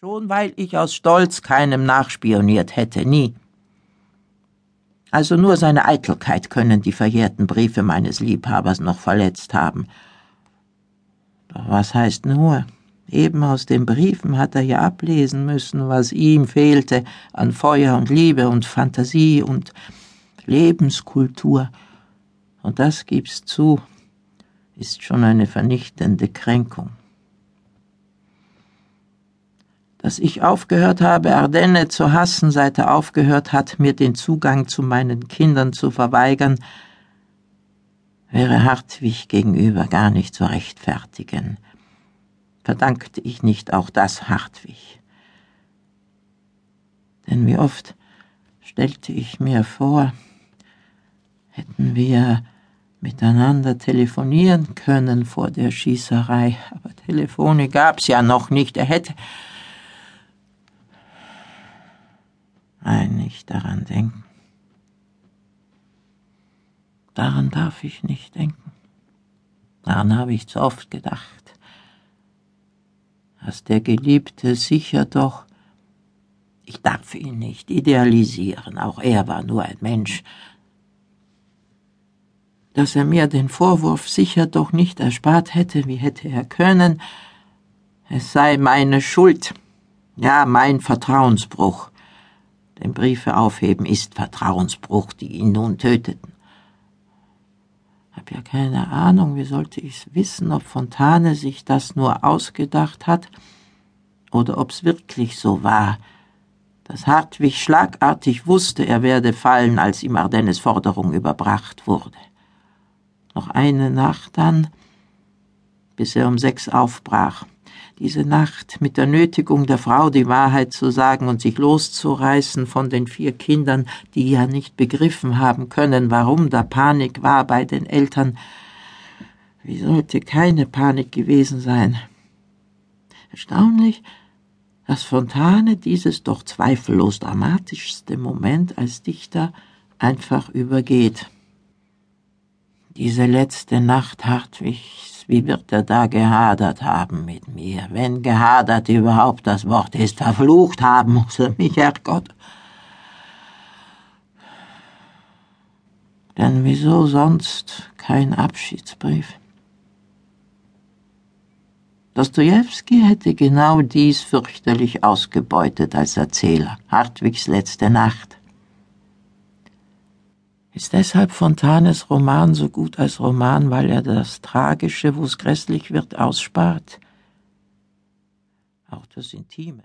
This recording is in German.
Schon weil ich aus Stolz keinem nachspioniert hätte, nie. Also nur seine Eitelkeit können die verjährten Briefe meines Liebhabers noch verletzt haben. Doch was heißt nur? Eben aus den Briefen hat er ja ablesen müssen, was ihm fehlte an Feuer und Liebe und Fantasie und Lebenskultur. Und das gib's zu, ist schon eine vernichtende Kränkung. Dass ich aufgehört habe, Ardenne zu hassen, seit er aufgehört hat, mir den Zugang zu meinen Kindern zu verweigern, wäre Hartwig gegenüber gar nicht zu rechtfertigen. Verdankte ich nicht auch das Hartwig. Denn wie oft stellte ich mir vor, hätten wir miteinander telefonieren können vor der Schießerei, aber Telefone gab's ja noch nicht. Er hätte Nein, nicht daran denken. Daran darf ich nicht denken. Daran habe ich zu oft gedacht. Dass der Geliebte sicher doch, ich darf ihn nicht idealisieren, auch er war nur ein Mensch, dass er mir den Vorwurf sicher doch nicht erspart hätte, wie hätte er können, es sei meine Schuld, ja mein Vertrauensbruch, denn Briefe aufheben ist Vertrauensbruch, die ihn nun töteten. Hab ja keine Ahnung, wie sollte ich's wissen, ob Fontane sich das nur ausgedacht hat oder ob's wirklich so war, dass Hartwig schlagartig wusste, er werde fallen, als ihm Ardennes Forderung überbracht wurde. Noch eine Nacht dann, bis er um sechs aufbrach diese Nacht mit der Nötigung der Frau die Wahrheit zu sagen und sich loszureißen von den vier Kindern, die ja nicht begriffen haben können, warum da Panik war bei den Eltern. Wie sollte keine Panik gewesen sein? Erstaunlich, dass Fontane dieses doch zweifellos dramatischste Moment als Dichter einfach übergeht. Diese letzte Nacht Hartwigs wie wird er da gehadert haben mit mir? Wenn gehadert überhaupt das Wort ist, verflucht haben muss er mich, Herrgott. Denn wieso sonst kein Abschiedsbrief? Dostojewski hätte genau dies fürchterlich ausgebeutet als Erzähler. Hartwigs letzte Nacht. Ist deshalb Fontanes Roman so gut als Roman, weil er das Tragische, wo es grässlich wird, ausspart? Auch das Intime.